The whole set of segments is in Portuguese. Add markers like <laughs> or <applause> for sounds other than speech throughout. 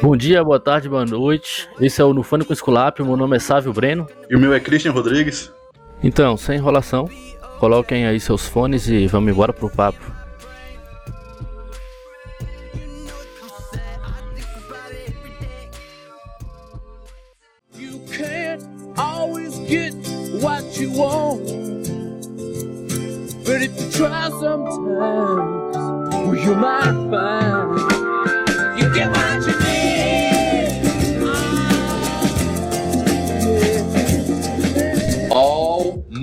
Bom dia, boa tarde, boa noite. Esse é o Nufânico Esculap, meu nome é Sávio Breno. E o meu é Christian Rodrigues. Então, sem enrolação, coloquem aí seus fones e vamos embora pro papo. You can't always get what you want. But if you try sometimes, well, you might find you get what you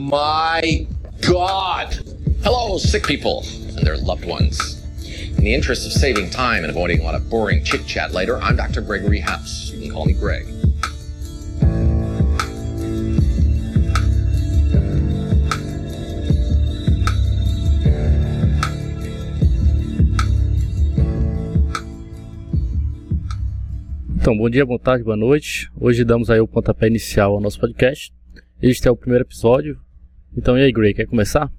my God! Hello, sick people and their loved ones. In the interest of saving time and avoiding a lot of boring chit chat later, I'm Dr. Gregory House. You can call me Greg. Então, bom dia, boa tarde, boa noite. Hoje damos aí o pontapé inicial ao nosso podcast. Este é o primeiro episódio, então, e aí, Gray, quer começar?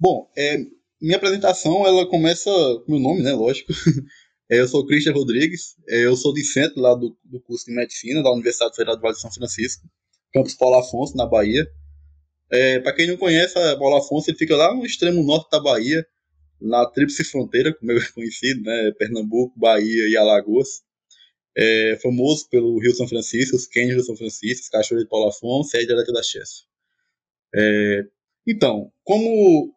Bom, é, minha apresentação ela começa com meu nome, né? Lógico. <laughs> É, eu sou Christian Rodrigues, é, eu sou discente lá do, do curso de Medicina da Universidade Federal do Vale de São Francisco, campus Paulo Afonso, na Bahia. É, Para quem não conhece, a Paulo Afonso ele fica lá no extremo norte da Bahia, na tríplice fronteira, como é <laughs> conhecido, né? Pernambuco, Bahia e Alagoas. É famoso pelo Rio São Francisco, os cânions do São Francisco, cachorros de Paulo Afonso e a da Chessa. É, então, como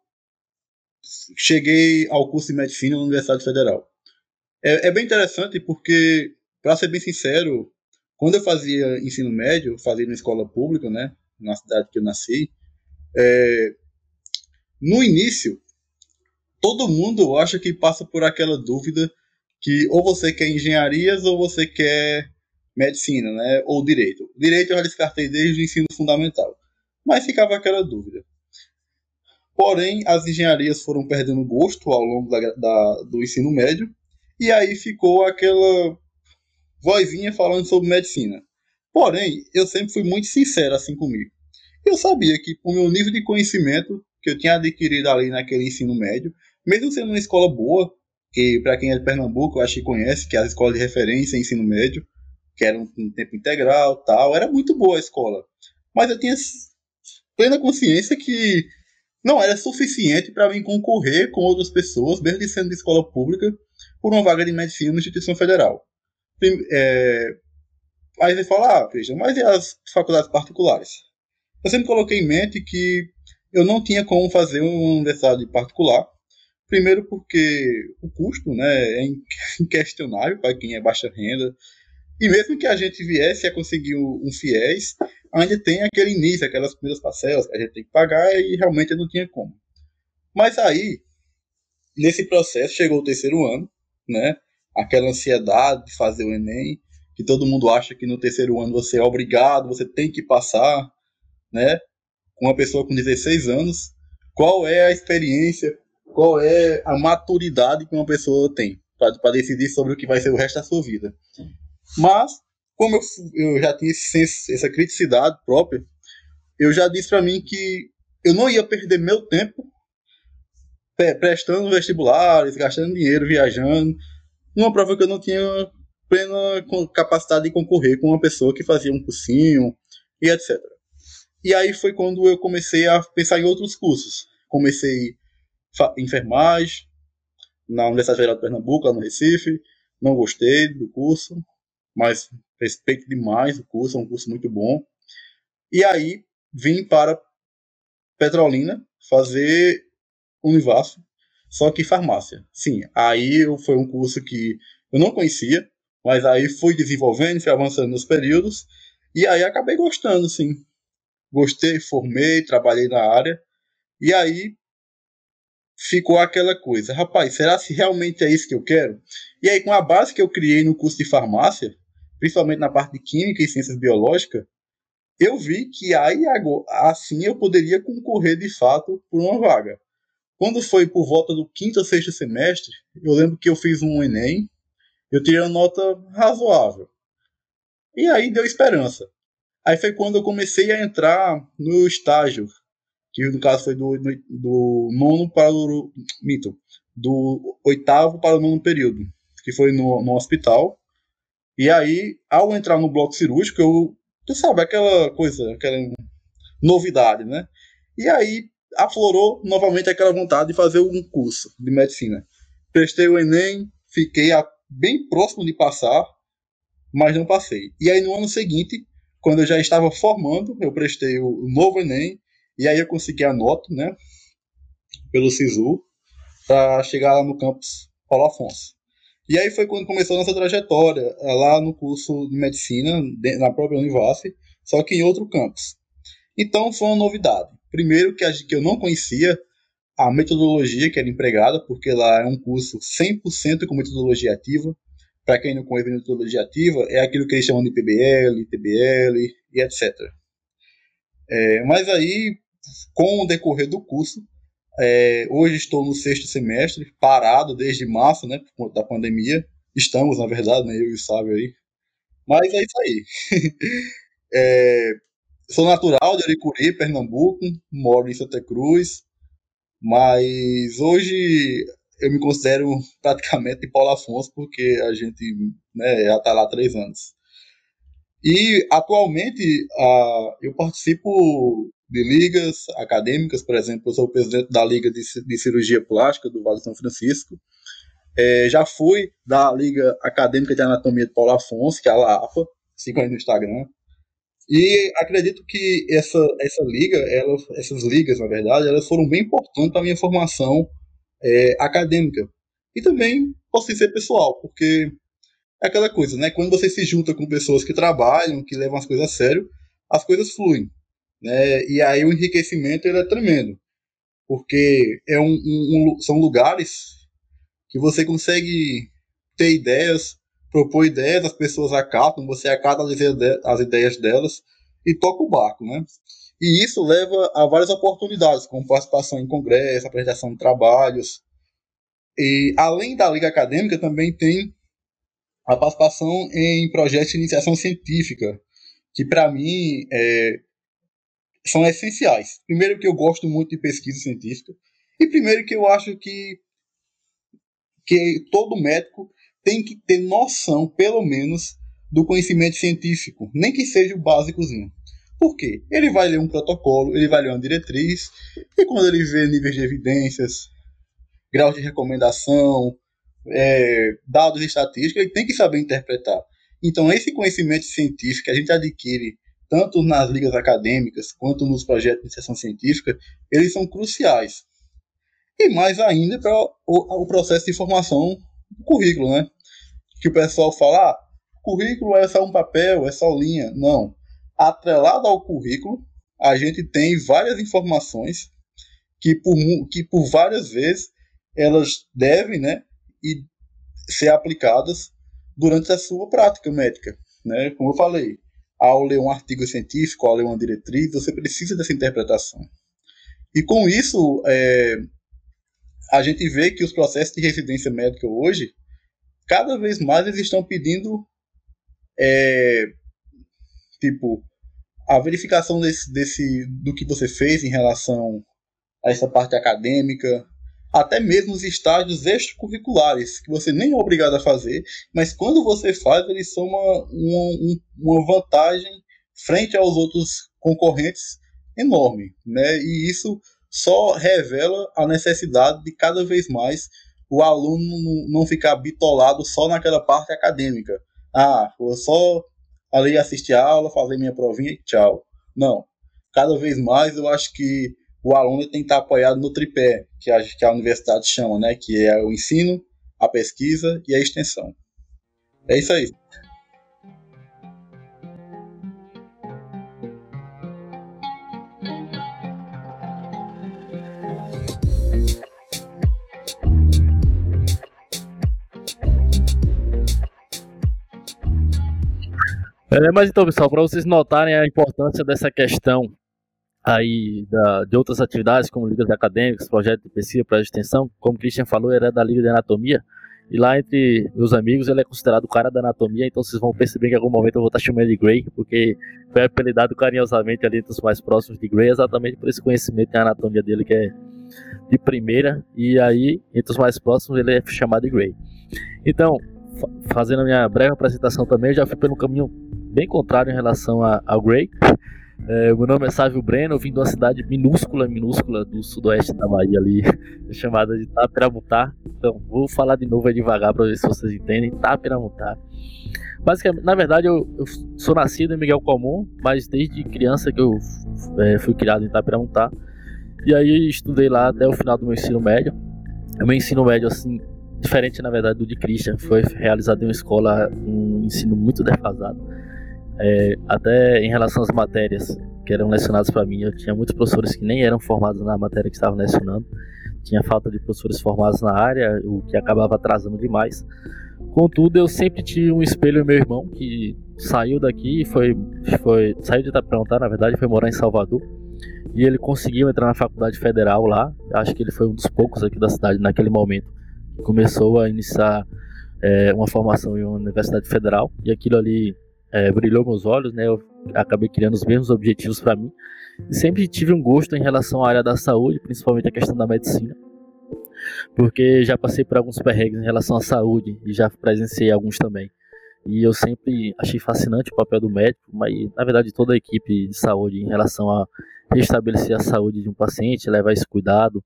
cheguei ao curso de medicina na Universidade Federal? É, é bem interessante porque, para ser bem sincero, quando eu fazia ensino médio, fazia na escola pública, né, na cidade que eu nasci, é, no início, todo mundo acha que passa por aquela dúvida que ou você quer engenharias ou você quer medicina, né, ou direito. Direito eu já descartei desde o ensino fundamental mas ficava aquela dúvida. Porém, as engenharias foram perdendo gosto ao longo da, da, do ensino médio, e aí ficou aquela vozinha falando sobre medicina. Porém, eu sempre fui muito sincero assim comigo. Eu sabia que, o meu nível de conhecimento que eu tinha adquirido ali naquele ensino médio, mesmo sendo uma escola boa, que para quem é de Pernambuco, eu acho que conhece, que é a escola de referência em ensino médio, que era um, um tempo integral tal, era muito boa a escola. Mas eu tinha plena consciência que não era suficiente para mim concorrer com outras pessoas, mesmo sendo de escola pública, por uma vaga de medicina na instituição federal. É... Aí você fala, ah, veja, mas e as faculdades particulares? Eu sempre coloquei em mente que eu não tinha como fazer uma universidade particular. Primeiro porque o custo né, é inquestionável para quem é baixa renda. E mesmo que a gente viesse a conseguir um FIES, ainda tem aquele início, aquelas primeiras parcelas que a gente tem que pagar e realmente não tinha como. Mas aí, nesse processo, chegou o terceiro ano, né? Aquela ansiedade de fazer o Enem, que todo mundo acha que no terceiro ano você é obrigado, você tem que passar, né? Com uma pessoa com 16 anos, qual é a experiência, qual é a maturidade que uma pessoa tem para decidir sobre o que vai ser o resto da sua vida. Mas como eu, eu já tinha esse, essa criticidade própria, eu já disse para mim que eu não ia perder meu tempo prestando vestibulares, gastando dinheiro, viajando, numa prova que eu não tinha plena capacidade de concorrer com uma pessoa que fazia um cursinho e etc. E aí foi quando eu comecei a pensar em outros cursos. Comecei enfermagem na Universidade Federal de Pernambuco, lá no Recife. Não gostei do curso, mas respeito demais o curso, é um curso muito bom. E aí vim para Petrolina fazer Univasso, só que farmácia. Sim, aí foi um curso que eu não conhecia, mas aí fui desenvolvendo, fui avançando nos períodos, e aí acabei gostando, sim. Gostei, formei, trabalhei na área, e aí ficou aquela coisa, rapaz, será se realmente é isso que eu quero? E aí, com a base que eu criei no curso de farmácia, principalmente na parte de química e ciências biológicas, eu vi que aí assim eu poderia concorrer de fato por uma vaga. Quando foi por volta do quinto ou sexto semestre, eu lembro que eu fiz um Enem, eu tirei uma nota razoável. E aí deu esperança. Aí foi quando eu comecei a entrar no estágio, que no caso foi do, do nono para o. Mito, do oitavo para o nono período, que foi no, no hospital. E aí, ao entrar no bloco cirúrgico, eu, tu sabe, aquela coisa, aquela novidade, né? E aí aflorou novamente aquela vontade de fazer um curso de medicina. Prestei o Enem, fiquei a, bem próximo de passar, mas não passei. E aí no ano seguinte, quando eu já estava formando, eu prestei o, novo Enem, e aí eu consegui a nota, né? Pelo SISU, para chegar lá no campus Paulo Afonso. E aí foi quando começou a nossa trajetória, é, lá no curso de medicina, na própria Univasse, só que em outro campus. Então foi uma novidade. Primeiro que, que eu não conhecia a metodologia que era empregada, porque lá é um curso 100% com metodologia ativa. Para quem não conhece metodologia ativa, é aquilo que eles chamam de PBL, TBL e etc. É, mas aí, com o decorrer do curso, é, hoje estou no sexto semestre, parado desde março, né, por conta da pandemia. Estamos, na verdade, né, eu e o Sábio aí. Mas é isso aí. <laughs> é, sou natural de Aricuri, Pernambuco, moro em Santa Cruz, mas hoje eu me considero praticamente Paulo Afonso, porque a gente né, já está lá há três anos. E atualmente uh, eu participo de ligas acadêmicas, por exemplo, eu sou presidente da Liga de, de Cirurgia Plástica do Vale de São Francisco. É, já fui da Liga Acadêmica de Anatomia de Paulo Afonso, que é a LAPA, siga aí no Instagram. E acredito que essa, essa liga, ela, essas ligas, na verdade, elas foram bem importantes para a minha formação é, acadêmica. E também posso dizer pessoal, porque é aquela coisa, né? Quando você se junta com pessoas que trabalham, que levam as coisas a sério, as coisas fluem. Né? E aí o enriquecimento ele é tremendo. Porque é um, um, um, são lugares que você consegue ter ideias, propor ideias, as pessoas acatam, você acata as ideias delas e toca o barco, né? E isso leva a várias oportunidades, como participação em congresso, apresentação de trabalhos. E além da liga acadêmica, também tem a participação em projetos de iniciação científica, que para mim é, são essenciais. Primeiro que eu gosto muito de pesquisa científica e primeiro que eu acho que que todo médico tem que ter noção, pelo menos, do conhecimento científico, nem que seja o básicozinho. Por quê? Ele vai ler um protocolo, ele vai ler uma diretriz, e quando ele vê níveis de evidências, graus de recomendação, é, dados estatísticos, ele tem que saber interpretar. Então, esse conhecimento científico que a gente adquire tanto nas ligas acadêmicas quanto nos projetos de iniciação científica, eles são cruciais. E mais ainda para o, o, processo de formação do currículo, né? Que o pessoal fala, ah, currículo é só um papel, é só linha. Não. Atrelado ao currículo, a gente tem várias informações que por, que por várias vezes elas devem, né, e ser aplicadas durante a sua prática médica, né? Como eu falei, ao ler um artigo científico, ao ler uma diretriz, você precisa dessa interpretação. E com isso, é, a gente vê que os processos de residência médica hoje, cada vez mais eles estão pedindo, é, tipo, a verificação desse, desse, do que você fez em relação a essa parte acadêmica, até mesmo os estágios extracurriculares, que você nem é obrigado a fazer, mas quando você faz, eles são uma, uma, uma vantagem frente aos outros concorrentes enorme. Né? E isso só revela a necessidade de cada vez mais o aluno não ficar bitolado só naquela parte acadêmica. Ah, vou só ali assistir a aula, fazer minha provinha e tchau. Não. Cada vez mais eu acho que o aluno tem que estar apoiado no tripé, que a, que a universidade chama, né? Que é o ensino, a pesquisa e a extensão. É isso aí. É, mas então, pessoal, para vocês notarem a importância dessa questão aí da, de outras atividades, como ligas acadêmicas, projeto de pesquisa, projeto de extensão, como o Christian falou, era da Liga de Anatomia, e lá entre meus amigos ele é considerado o cara da anatomia, então vocês vão perceber que em algum momento eu vou estar chamando ele de Gray, porque foi apelidado carinhosamente ali entre os mais próximos de Gray, exatamente por esse conhecimento da anatomia dele que é de primeira, e aí entre os mais próximos ele é chamado de Gray. Então, fazendo a minha breve apresentação também, eu já fui pelo caminho bem contrário em relação a, ao Grey. É, meu nome é Sávio Breno, eu vim de uma cidade minúscula, minúscula do sudoeste da Bahia ali, <laughs> chamada de Taperamutá. Então, vou falar de novo devagar para ver se vocês entendem. Taperamutá. Basicamente, na verdade, eu, eu, sou nascido em Miguel Comum, mas desde criança que eu é, fui criado em Taperamutá. E aí estudei lá até o final do meu ensino médio. O meu ensino médio, assim, diferente na verdade do de Christian, foi realizado em uma escola, um ensino muito defasado é, até em relação às matérias que eram lecionadas para mim, eu tinha muitos professores que nem eram formados na matéria que estavam lecionando. Tinha falta de professores formados na área, o que acabava atrasando demais. Contudo, eu sempre tive um espelho meu irmão que saiu daqui e foi, foi saiu de Itaperantá, na verdade, foi morar em Salvador. E ele conseguiu entrar na faculdade federal lá. Acho que ele foi um dos poucos aqui da cidade naquele momento. Começou a iniciar é, uma formação em uma universidade federal e aquilo ali é, brilhou meus olhos, né? Eu acabei criando os mesmos objetivos para mim. E sempre tive um gosto em relação à área da saúde, principalmente a questão da medicina. Porque já passei por alguns perrengues em relação à saúde e já presenciei alguns também. E eu sempre achei fascinante o papel do médico, mas na verdade toda a equipe de saúde em relação a restabelecer a saúde de um paciente, levar esse cuidado.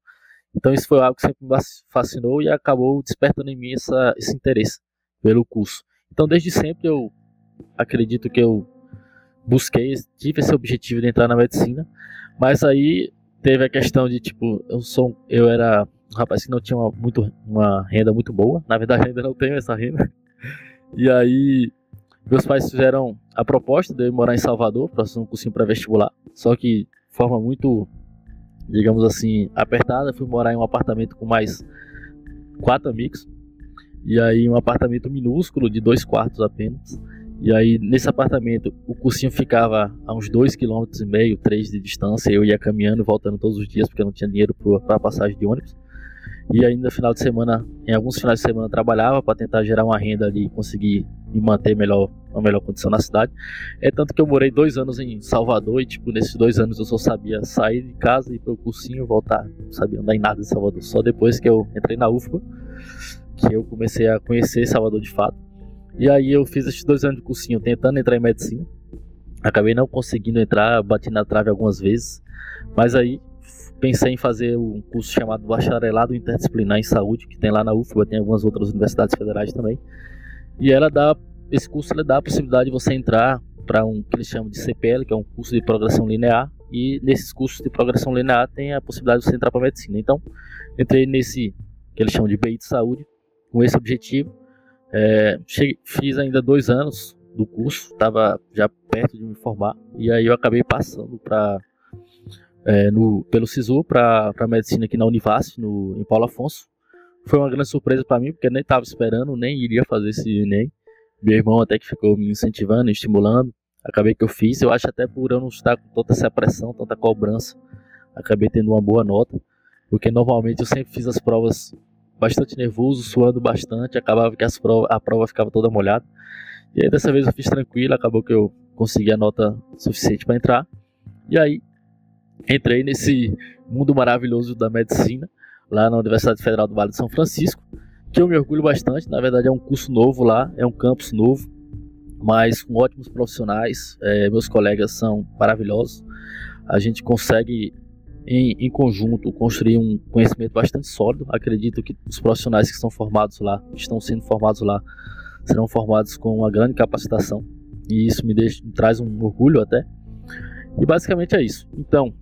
Então isso foi algo que sempre me fascinou e acabou despertando em mim essa, esse interesse pelo curso. Então desde sempre eu acredito que eu busquei, tive esse objetivo de entrar na medicina, mas aí teve a questão de tipo, eu sou, eu era um rapaz que não tinha uma, muito, uma renda muito boa, na verdade <laughs> ainda não tenho essa renda, e aí meus pais fizeram a proposta de eu morar em Salvador, para fazer um cursinho para vestibular, só que de forma muito, digamos assim, apertada, fui morar em um apartamento com mais quatro amigos, e aí um apartamento minúsculo de dois quartos apenas, e aí, nesse apartamento, o cursinho ficava a uns 2,5 km, 3 de distância. Eu ia caminhando voltando todos os dias, porque eu não tinha dinheiro para passagem de ônibus. E ainda no final de semana, em alguns finais de semana, trabalhava para tentar gerar uma renda ali e conseguir me manter melhor, uma melhor condição na cidade. É tanto que eu morei dois anos em Salvador e, tipo, nesses dois anos eu só sabia sair de casa, ir para o cursinho voltar. Não sabia andar em nada em Salvador. Só depois que eu entrei na UFBA, que eu comecei a conhecer Salvador de fato. E aí eu fiz esses dois anos de cursinho tentando entrar em medicina. Acabei não conseguindo entrar, bati na trave algumas vezes. Mas aí pensei em fazer um curso chamado Bacharelado Interdisciplinar em Saúde, que tem lá na UFBA, tem algumas outras universidades federais também. E ela dá, esse curso dá a possibilidade de você entrar para um que eles chamam de CPL, que é um curso de progressão linear, e nesses cursos de progressão linear tem a possibilidade de você entrar para medicina. Então, entrei nesse que eles chamam de BI de saúde, com esse objetivo. É, cheguei, fiz ainda dois anos do curso, estava já perto de me formar, e aí eu acabei passando para é, no, pelo SISU para medicina aqui na Univas, no, em Paulo Afonso. Foi uma grande surpresa para mim, porque eu nem estava esperando, nem iria fazer esse Enem. Meu irmão até que ficou me incentivando, estimulando. Acabei que eu fiz, eu acho até por eu não estar com toda essa pressão, tanta cobrança, acabei tendo uma boa nota, porque normalmente eu sempre fiz as provas bastante nervoso, suando bastante, acabava que prova, a prova ficava toda molhada. E aí dessa vez eu fiz tranquilo, acabou que eu consegui a nota suficiente para entrar. E aí entrei nesse mundo maravilhoso da medicina, lá na Universidade Federal do Vale de São Francisco, que eu me orgulho bastante. Na verdade é um curso novo lá, é um campus novo, mas com ótimos profissionais. É, meus colegas são maravilhosos. A gente consegue em, em, conjunto construir um conhecimento bastante sólido. Acredito que os profissionais que estão formados lá, estão sendo formados lá, serão formados com uma grande capacitação e isso me, deixa, me traz um orgulho até. E basicamente é isso. Então,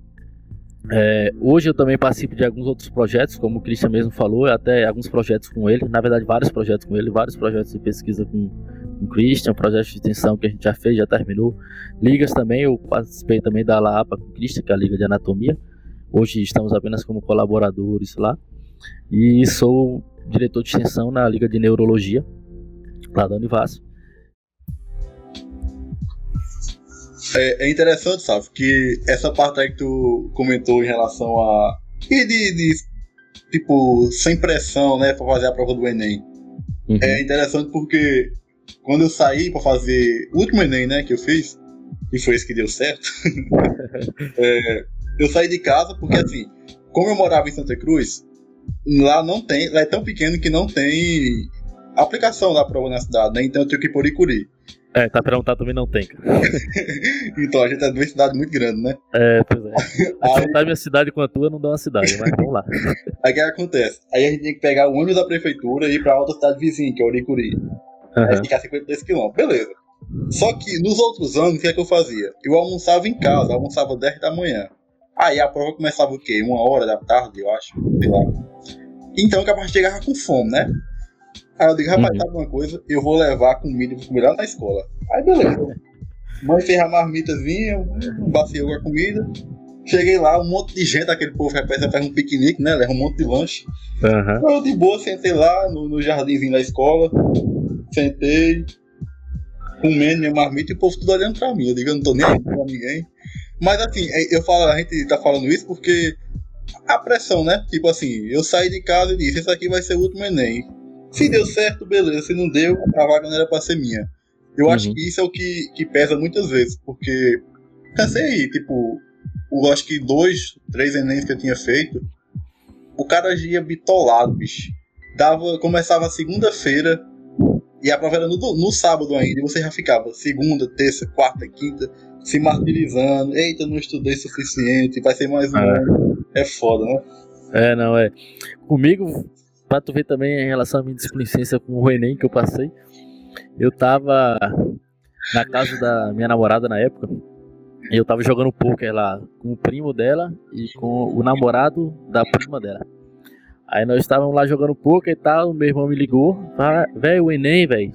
é, hoje eu também participo de alguns outros projetos, como o Christian mesmo falou, até alguns projetos com ele, na verdade vários projetos com ele, vários projetos de pesquisa com, com o Christian, projetos de extensão que a gente já fez, já terminou. Ligas também, eu participei também da LAPA com o Christian, que é a Liga de Anatomia. Hoje estamos apenas como colaboradores lá. E sou diretor de extensão na Liga de Neurologia, lá da Univas. É, é, interessante, sabe, que essa parte aí que tu comentou em relação a. E de, de tipo, sem pressão, né, pra fazer a prova do Enem. Uhum. É interessante porque quando eu saí para fazer o último Enem, né, que eu fiz, e foi esse que deu certo, <laughs> é, eu saí de casa porque, assim, como eu morava em Santa Cruz, lá não tem, lá é tão pequeno que não tem aplicação da prova na cidade, né? Então eu tenho que ir por Icuri. É, tá perguntando também não tem, cara. <laughs> então a gente é de uma cidade muito grande, né? É, pois é. Se juntar minha cidade com a tua, não dá uma cidade, mas vamos lá. <laughs> Aí o que acontece? Aí a gente tem que pegar o ônibus da prefeitura e ir pra outra cidade vizinha, que é Oricuri. Uhum. Aí fica 52 km. Beleza. Só que nos outros anos, o que é que eu fazia? Eu almoçava em casa, almoçava 10 da manhã. Aí a prova começava o quê? Uma hora da tarde, eu acho. Sei lá. Então eu capaz chegava com fome, né? Aí eu digo, rapaz, uhum. sabe uma coisa? Eu vou levar comida vou comer lá na escola. Aí beleza. Mãe fez a marmitazinha, bacio com a comida. Cheguei lá, um monte de gente, aquele povo repete, faz um piquenique, né? Leva um monte de lanche. Uhum. Eu de boa, sentei lá no, no jardinzinho da escola. Sentei, comendo minha marmita e o povo tudo olhando pra mim. Eu digo, eu não tô nem aí pra ninguém. Mas assim, é, eu falo, a gente tá falando isso porque a pressão, né? Tipo assim, eu saí de casa e disse, esse aqui vai ser o último Enem. Se deu certo, beleza. Se não deu, a vaga não era pra ser minha. Eu uhum. acho que isso é o que, que pesa muitas vezes, porque cansei aí, tipo, o, acho que dois, três Enems que eu tinha feito, o cara ia bitolado, bicho. Dava, começava segunda-feira e a prova era no, no sábado ainda, e você já ficava segunda, terça, quarta, quinta, se martirizando. Eita, não estudei suficiente, vai ser mais um é. ano. É foda, né? É, não, é. Comigo, pra tu ver também em relação à minha displicência com o Enem que eu passei, eu tava na casa da minha namorada na época, e eu tava jogando poker lá com o primo dela e com o namorado da prima dela. Aí nós estávamos lá jogando poker e tal, meu irmão me ligou, velho, o Enem, velho,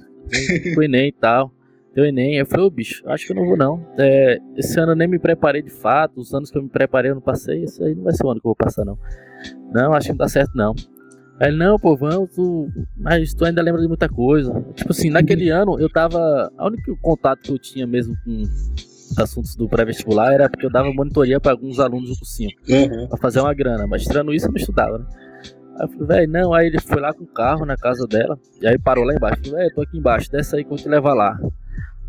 o Enem e tal. Deu Enem, eu falei, ô bicho, acho que eu não vou não. É, esse ano eu nem me preparei de fato, os anos que eu me preparei eu não passei, esse aí não vai ser o ano que eu vou passar não. Não, acho que não dá certo não. Aí ele, não, pô, vamos, tu... mas tu ainda lembra de muita coisa. Tipo assim, naquele ano eu tava. A único contato que eu tinha mesmo com assuntos do pré-vestibular era porque eu dava monitoria para alguns alunos do cursinho. Uhum. Pra fazer uma grana. Mas tirando isso eu não estudava, né? Aí eu falei, velho, não. Aí ele foi lá com o carro na casa dela. E aí parou lá embaixo. Falei, velho, tô aqui embaixo, desce aí que eu vou te levar lá.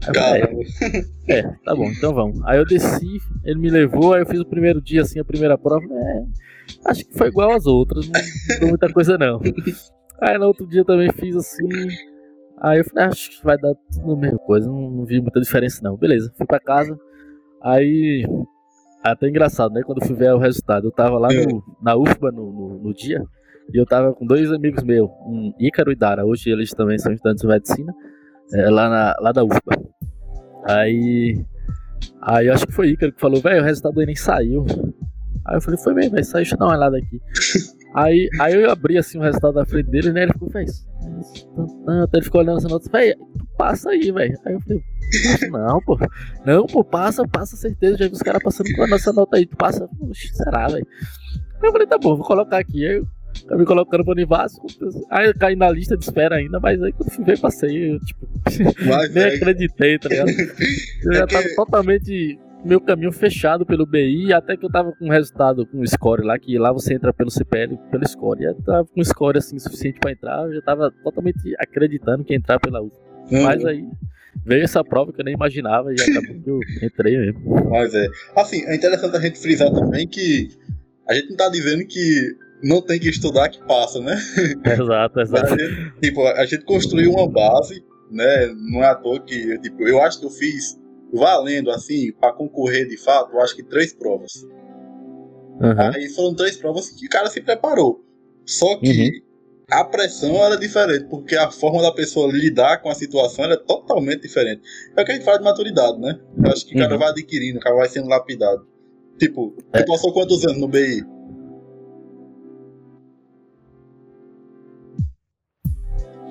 Aí eu falei, é, tá bom, então vamos. Aí eu desci, ele me levou, aí eu fiz o primeiro dia assim, a primeira prova. É, acho que foi igual às outras, não mudou muita coisa não. Aí no outro dia também fiz assim. Aí eu falei, ah, acho que vai dar tudo a mesma coisa, não, não vi muita diferença não. Beleza, fui pra casa. Aí. Até engraçado, né? Quando eu fui ver o resultado, eu tava lá no, na UFBA no, no, no dia. E eu tava com dois amigos meus, um Ícaro e Dara. Hoje eles também são estudantes de medicina, é, lá, na, lá da UFBA. Aí. Aí eu acho que foi Ícaro que falou, velho, o resultado do Enem saiu. Aí eu falei, foi mesmo, vai sair, deixa eu dar uma olhada aqui. <laughs> aí, aí eu abri assim o resultado da frente dele, né? Ele ficou, velho. Ele ficou olhando essa nota, velho, passa aí, velho. Aí eu falei, não, pô. Não, pô, passa, passa certeza. Já vi os caras passando com a nossa nota aí. Tu passa, Oxe, será, velho? Aí eu falei, tá bom, vou colocar aqui. Aí eu Tá me colocando pro Univasco. Aí eu caí na lista de espera ainda, mas aí quando fui ver, passei. Eu, tipo, <laughs> mas, nem é... acreditei, tá ligado? <laughs> Eu é já tava que... totalmente meu caminho fechado pelo BI, até que eu tava com um resultado com o score lá, que lá você entra pelo CPL, pelo score. E eu tava com um score assim suficiente para entrar, eu já tava totalmente acreditando que ia entrar pela U. Uhum. Mas aí veio essa prova que eu nem imaginava e acabou que eu entrei mesmo. Mas é. Assim, é interessante a gente frisar também que a gente não tá dizendo que não tem que estudar que passa, né? <laughs> Exato, exato. A gente, tipo, a gente construiu uma base, né? Não é à toa que, tipo, eu acho que eu fiz valendo, assim, para concorrer de fato, eu acho que três provas. Uhum. Aí foram três provas que o cara se preparou. Só que uhum. a pressão era diferente, porque a forma da pessoa lidar com a situação era totalmente diferente. É o que a gente fala de maturidade, né? Eu acho que o cara uhum. vai adquirindo, o cara vai sendo lapidado. Tipo, é. tu passou quantos anos no BI?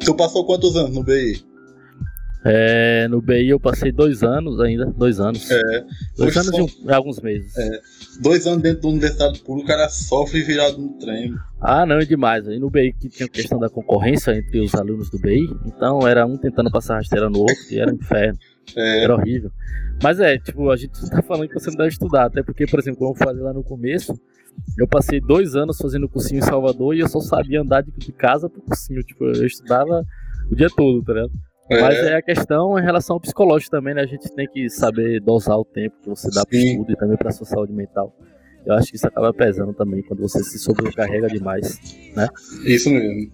Tu passou quantos anos no BI? É, no BI eu passei dois anos ainda, dois anos. É, dois anos só... e alguns meses. É, dois anos dentro da universidade pública, o cara sofre virado no trem. Ah, não, é demais. Aí no BI que tinha questão da concorrência entre os alunos do BI, então era um tentando passar rasteira no outro, e era um inferno. <laughs> É. Era horrível. Mas é, tipo, a gente tá falando que você não deve estudar, até porque, por exemplo, como eu falei lá no começo, eu passei dois anos fazendo cursinho em Salvador e eu só sabia andar de, de casa pro cursinho. Tipo, eu estudava o dia todo, tá ligado? É. Mas é a questão em relação ao psicológico também, né? A gente tem que saber dosar o tempo que você dá pro estudo e também pra sua saúde mental. Eu acho que isso acaba pesando também quando você se sobrecarrega demais, né? Isso mesmo.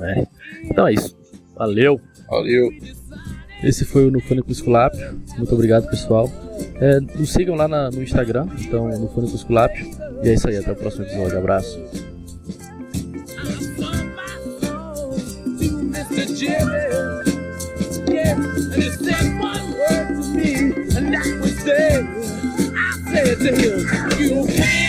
É. Então é isso. Valeu. Valeu. Esse foi o Nufônico Esculápio. Muito obrigado, pessoal. É, nos sigam lá na, no Instagram, então, Nufônico Esculápio. E é isso aí, até o próximo episódio. Abraço. You can't